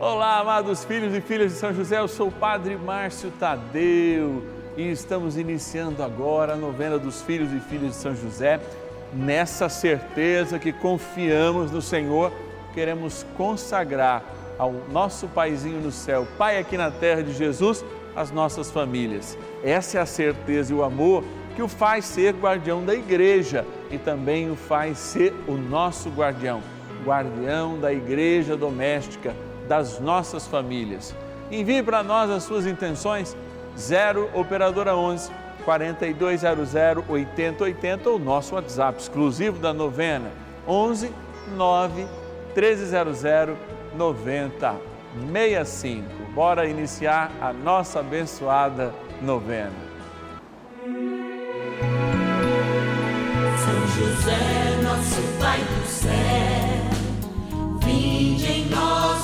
Olá, amados filhos e filhas de São José, eu sou o Padre Márcio Tadeu e estamos iniciando agora a novena dos filhos e filhas de São José. Nessa certeza que confiamos no Senhor, queremos consagrar ao nosso Paizinho no céu, Pai aqui na terra de Jesus, as nossas famílias. Essa é a certeza e o amor que o faz ser guardião da igreja e também o faz ser o nosso guardião, guardião da igreja doméstica das nossas famílias. Envie para nós as suas intenções, 0 Operadora 11 4200 8080 ou nosso WhatsApp exclusivo da novena, 11 9 1300 9065. Bora iniciar a nossa abençoada novena. São José, nosso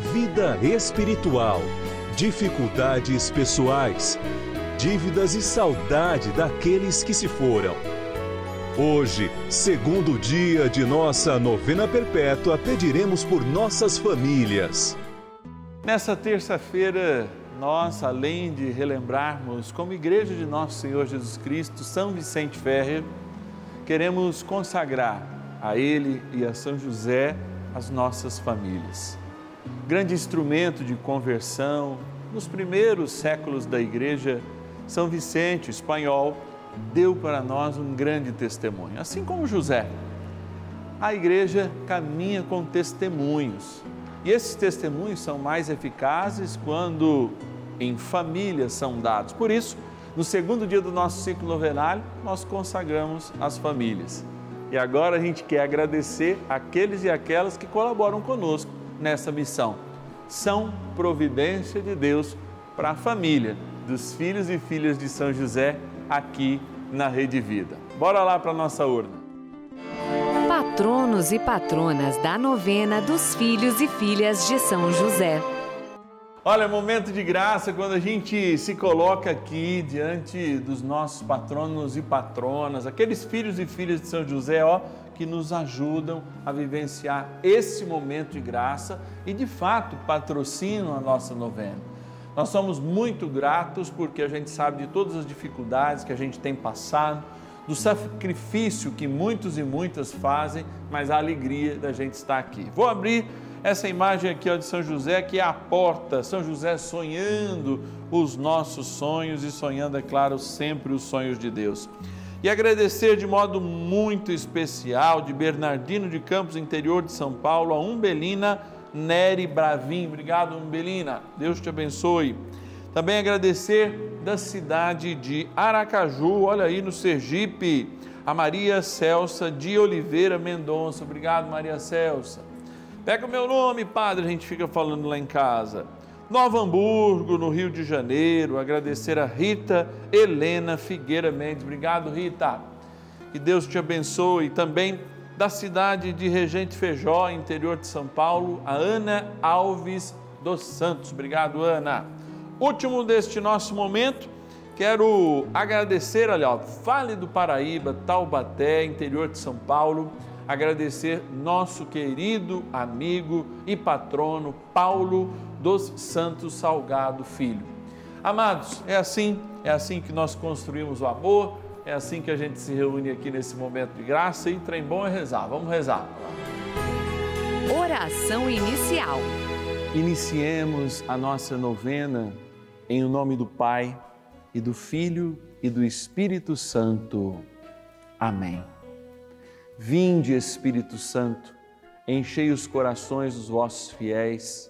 vida espiritual, dificuldades pessoais, dívidas e saudade daqueles que se foram. Hoje, segundo dia de nossa novena perpétua, pediremos por nossas famílias. Nessa terça-feira, nós, além de relembrarmos como Igreja de Nosso Senhor Jesus Cristo, São Vicente Ferrer, queremos consagrar a Ele e a São José as nossas famílias grande instrumento de conversão. Nos primeiros séculos da igreja, São Vicente, espanhol, deu para nós um grande testemunho, assim como José. A igreja caminha com testemunhos. E esses testemunhos são mais eficazes quando em família são dados. Por isso, no segundo dia do nosso ciclo novenário, nós consagramos as famílias. E agora a gente quer agradecer aqueles e aquelas que colaboram conosco nessa missão. São providência de Deus para a família dos filhos e filhas de São José aqui na Rede Vida. Bora lá para a nossa urna. Patronos e patronas da novena dos filhos e filhas de São José. Olha, momento de graça quando a gente se coloca aqui diante dos nossos patronos e patronas, aqueles filhos e filhas de São José, ó que nos ajudam a vivenciar esse momento de graça e, de fato, patrocinam a nossa novena. Nós somos muito gratos porque a gente sabe de todas as dificuldades que a gente tem passado, do sacrifício que muitos e muitas fazem, mas a alegria da gente estar aqui. Vou abrir essa imagem aqui ó, de São José, que é a porta, São José sonhando os nossos sonhos e sonhando, é claro, sempre os sonhos de Deus. E agradecer de modo muito especial de Bernardino de Campos, interior de São Paulo, a Umbelina Nery Bravin. Obrigado, Umbelina. Deus te abençoe. Também agradecer da cidade de Aracaju, olha aí no Sergipe, a Maria Celsa de Oliveira Mendonça. Obrigado, Maria Celsa. Pega o meu nome, padre, a gente fica falando lá em casa. Nova Hamburgo, no Rio de Janeiro. Agradecer a Rita Helena Figueira Mendes. Obrigado, Rita. Que Deus te abençoe. Também da cidade de Regente Feijó, interior de São Paulo, a Ana Alves dos Santos. Obrigado, Ana. Último deste nosso momento, quero agradecer, olha, ó, Vale do Paraíba, Taubaté, interior de São Paulo agradecer nosso querido amigo e patrono Paulo dos Santos Salgado Filho. Amados, é assim, é assim que nós construímos o amor, é assim que a gente se reúne aqui nesse momento de graça e trem bom é rezar. Vamos rezar. Oração inicial. Iniciemos a nossa novena em o nome do Pai e do Filho e do Espírito Santo. Amém. Vinde, Espírito Santo, enchei os corações dos vossos fiéis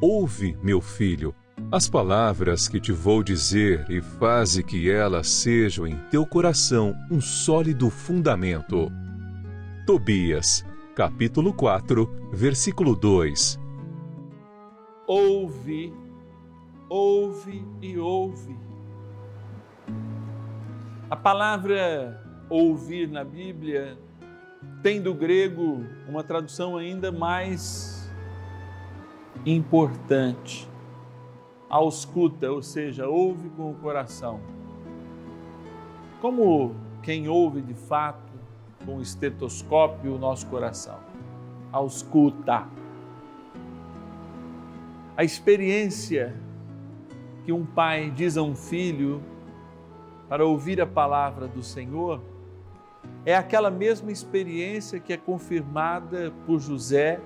Ouve, meu filho as palavras que te vou dizer e faze que elas sejam em teu coração um sólido fundamento. Tobias, capítulo 4, versículo 2. Ouve, ouve e ouve. A palavra ouvir na Bíblia tem do grego uma tradução ainda mais importante ausculta, ou seja, ouve com o coração. Como quem ouve de fato com o estetoscópio o nosso coração. Ausculta. A experiência que um pai diz a um filho para ouvir a palavra do Senhor é aquela mesma experiência que é confirmada por José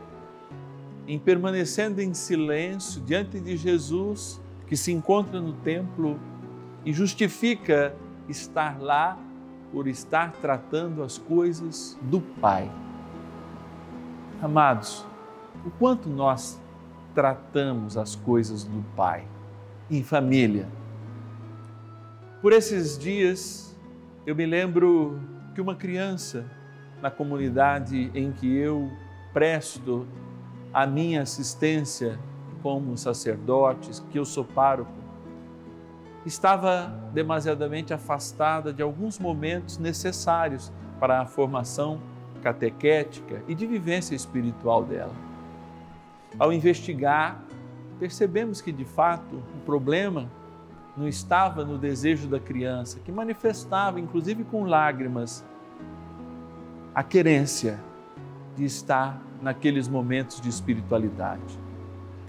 em permanecendo em silêncio diante de Jesus, que se encontra no templo e justifica estar lá por estar tratando as coisas do Pai. Amados, o quanto nós tratamos as coisas do Pai em família. Por esses dias, eu me lembro que uma criança na comunidade em que eu presto a minha assistência como sacerdote, que eu sou pároco, estava demasiadamente afastada de alguns momentos necessários para a formação catequética e de vivência espiritual dela. Ao investigar, percebemos que de fato o problema não estava no desejo da criança, que manifestava, inclusive com lágrimas, a querência de estar naqueles momentos de espiritualidade,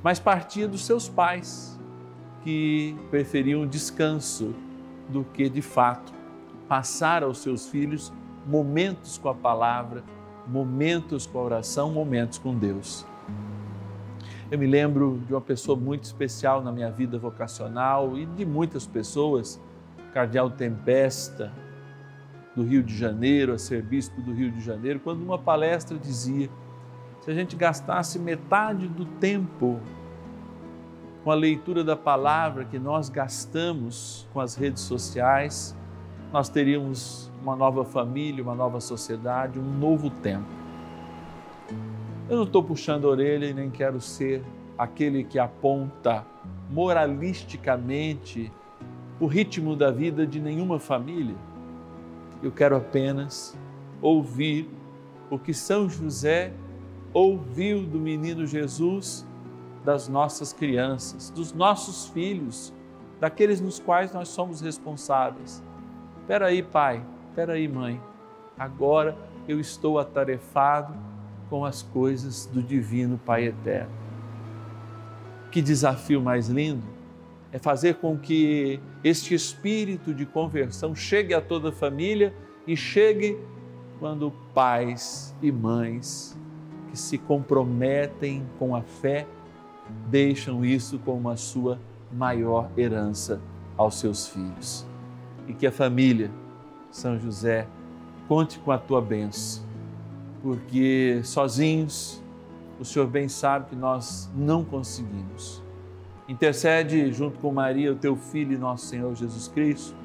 mas partia dos seus pais, que preferiam descanso do que, de fato, passar aos seus filhos momentos com a palavra, momentos com a oração, momentos com Deus. Eu me lembro de uma pessoa muito especial na minha vida vocacional e de muitas pessoas, Cardeal Tempesta, do Rio de Janeiro, a ser bispo do Rio de Janeiro, quando numa palestra dizia: se a gente gastasse metade do tempo com a leitura da palavra que nós gastamos com as redes sociais, nós teríamos uma nova família, uma nova sociedade, um novo tempo. Eu não estou puxando a orelha e nem quero ser aquele que aponta moralisticamente o ritmo da vida de nenhuma família. Eu quero apenas ouvir o que São José ouviu do menino Jesus, das nossas crianças, dos nossos filhos, daqueles nos quais nós somos responsáveis. Espera aí, pai, espera aí, mãe. Agora eu estou atarefado com as coisas do divino Pai eterno. Que desafio mais lindo é fazer com que este espírito de conversão chegue a toda a família e chegue quando pais e mães que se comprometem com a fé deixam isso como a sua maior herança aos seus filhos. E que a família, São José, conte com a tua bênção, porque sozinhos o Senhor bem sabe que nós não conseguimos. Intercede junto com Maria, o teu filho e nosso Senhor Jesus Cristo,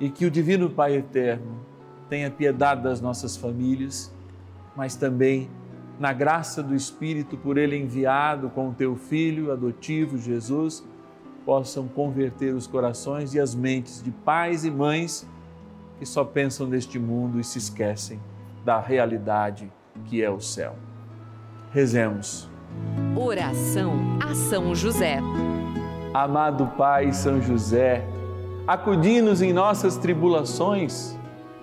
e que o Divino Pai Eterno tenha piedade das nossas famílias, mas também na graça do Espírito por ele enviado com o teu filho adotivo Jesus, possam converter os corações e as mentes de pais e mães que só pensam neste mundo e se esquecem da realidade que é o céu. Rezemos. Oração a São José. Amado Pai São José, acudi-nos em nossas tribulações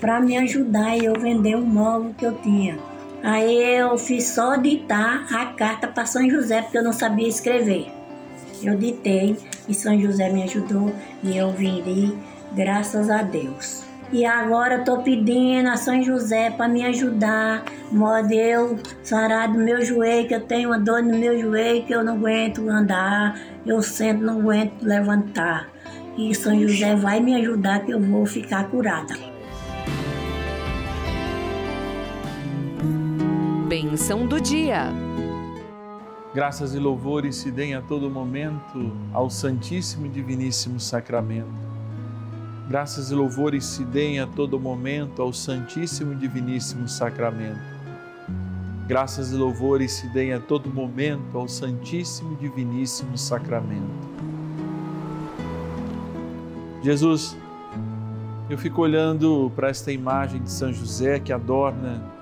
para me ajudar e eu vender um móvel que eu tinha. Aí eu fiz só ditar a carta para São José, porque eu não sabia escrever. Eu ditei e São José me ajudou e eu viri, graças a Deus. E agora estou pedindo a São José para me ajudar, modo eu sarar do meu joelho, que eu tenho uma dor no meu joelho, que eu não aguento andar, eu sento, não aguento levantar. E São José vai me ajudar que eu vou ficar curada. Bênção do dia. Graças e louvores se deem a todo momento ao Santíssimo e Diviníssimo Sacramento. Graças e louvores se deem a todo momento ao Santíssimo e Diviníssimo Sacramento. Graças e louvores se deem a todo momento ao Santíssimo e Diviníssimo Sacramento. Jesus, eu fico olhando para esta imagem de São José que adorna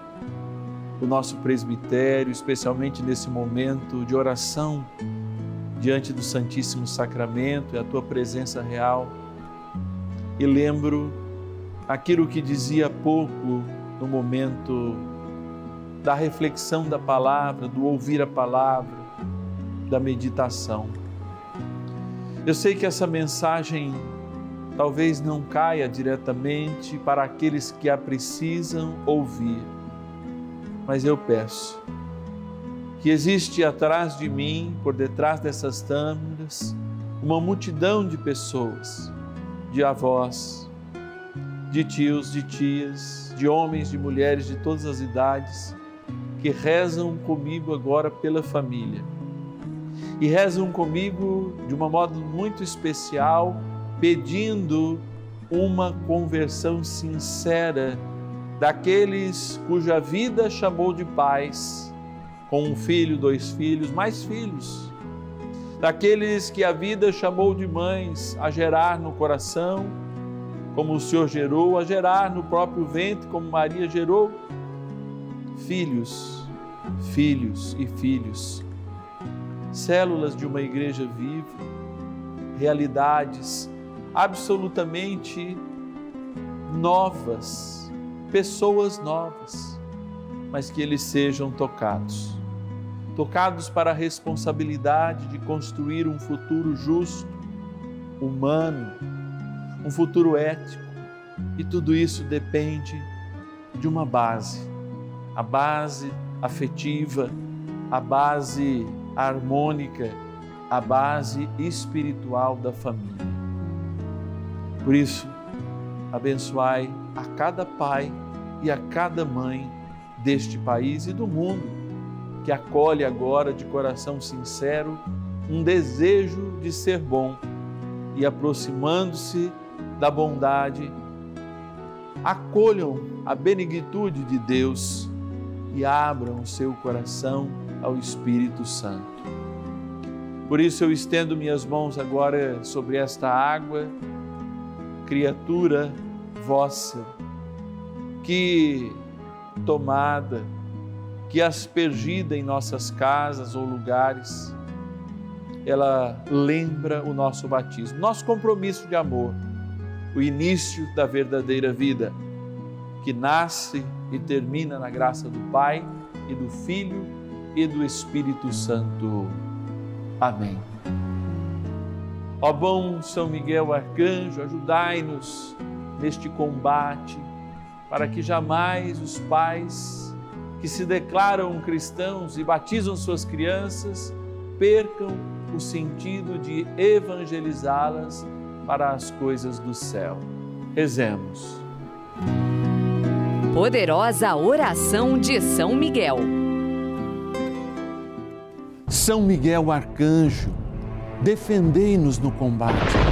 o nosso presbitério, especialmente nesse momento de oração diante do Santíssimo Sacramento e a tua presença real. e lembro aquilo que dizia há pouco no momento da reflexão da palavra, do ouvir a palavra, da meditação. Eu sei que essa mensagem talvez não caia diretamente para aqueles que a precisam ouvir, mas eu peço que existe atrás de mim, por detrás dessas tâmaras, uma multidão de pessoas, de avós, de tios, de tias, de homens, de mulheres de todas as idades, que rezam comigo agora pela família. E rezam comigo de uma modo muito especial, pedindo uma conversão sincera daqueles cuja vida chamou de pais, com um filho, dois filhos, mais filhos, daqueles que a vida chamou de mães a gerar no coração, como o Senhor gerou, a gerar no próprio ventre, como Maria gerou, filhos, filhos e filhos, células de uma igreja viva, realidades absolutamente novas, pessoas novas, mas que eles sejam tocados tocados para a responsabilidade de construir um futuro justo, humano, um futuro ético. E tudo isso depende de uma base, a base afetiva, a base harmônica, a base espiritual da família. Por isso, abençoai a cada pai e a cada mãe deste país e do mundo que acolhe agora de coração sincero um desejo de ser bom e aproximando-se da bondade, acolham a benignitude de Deus e abram o seu coração ao Espírito Santo. Por isso eu estendo minhas mãos agora sobre esta água, criatura vossa, que tomada que aspergida em nossas casas ou lugares, ela lembra o nosso batismo, nosso compromisso de amor, o início da verdadeira vida, que nasce e termina na graça do Pai e do Filho e do Espírito Santo. Amém. Ó bom São Miguel Arcanjo, ajudai-nos neste combate, para que jamais os pais que se declaram cristãos e batizam suas crianças percam o sentido de evangelizá-las para as coisas do céu. Rezemos. Poderosa oração de São Miguel. São Miguel Arcanjo, defendei-nos no combate.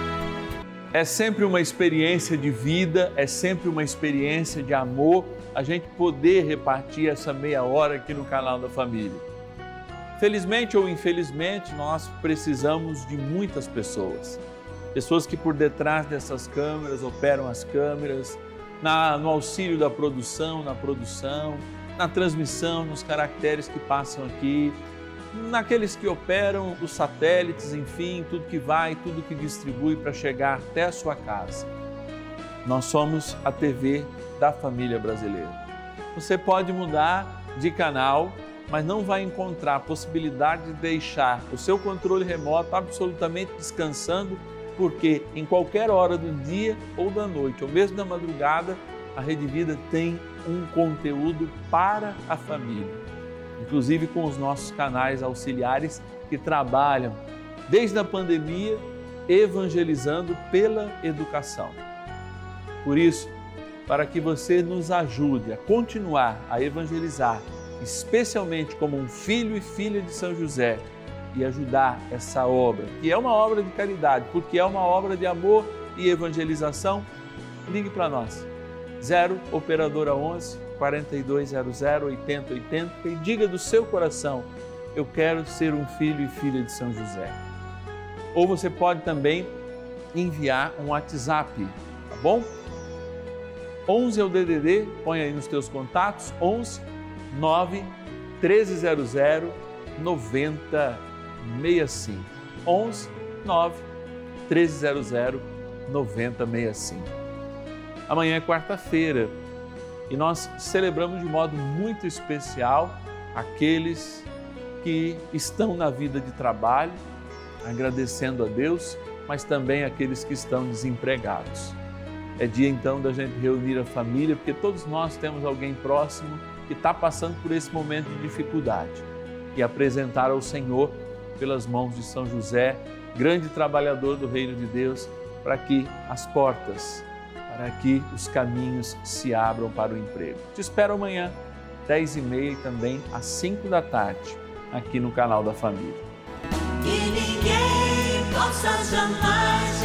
É sempre uma experiência de vida, é sempre uma experiência de amor a gente poder repartir essa meia hora aqui no canal da família. Felizmente ou infelizmente, nós precisamos de muitas pessoas. Pessoas que por detrás dessas câmeras operam as câmeras, na, no auxílio da produção, na produção, na transmissão, nos caracteres que passam aqui, naqueles que operam os satélites, enfim, tudo que vai, tudo que distribui para chegar até a sua casa. Nós somos a TV da família brasileira. Você pode mudar de canal, mas não vai encontrar a possibilidade de deixar o seu controle remoto absolutamente descansando, porque em qualquer hora do dia ou da noite, ou mesmo da madrugada, a Rede Vida tem um conteúdo para a família, inclusive com os nossos canais auxiliares que trabalham desde a pandemia evangelizando pela educação. Por isso, para que você nos ajude a continuar a evangelizar, especialmente como um filho e filha de São José, e ajudar essa obra, que é uma obra de caridade, porque é uma obra de amor e evangelização, ligue para nós. 0 operadora 11 4200 8080 e diga do seu coração: eu quero ser um filho e filha de São José. Ou você pode também enviar um WhatsApp, tá bom? 11 é o DDD, põe aí nos teus contatos, 11 9 1300 9065. 11 9 1300 9065. Amanhã é quarta-feira e nós celebramos de modo muito especial aqueles que estão na vida de trabalho, agradecendo a Deus, mas também aqueles que estão desempregados. É dia então da gente reunir a família, porque todos nós temos alguém próximo que está passando por esse momento de dificuldade e apresentar ao Senhor, pelas mãos de São José, grande trabalhador do Reino de Deus, para que as portas, que os caminhos se abram para o emprego. Te espero amanhã, 10 e meia e também às 5 da tarde, aqui no canal da Família. Que ninguém possa jamais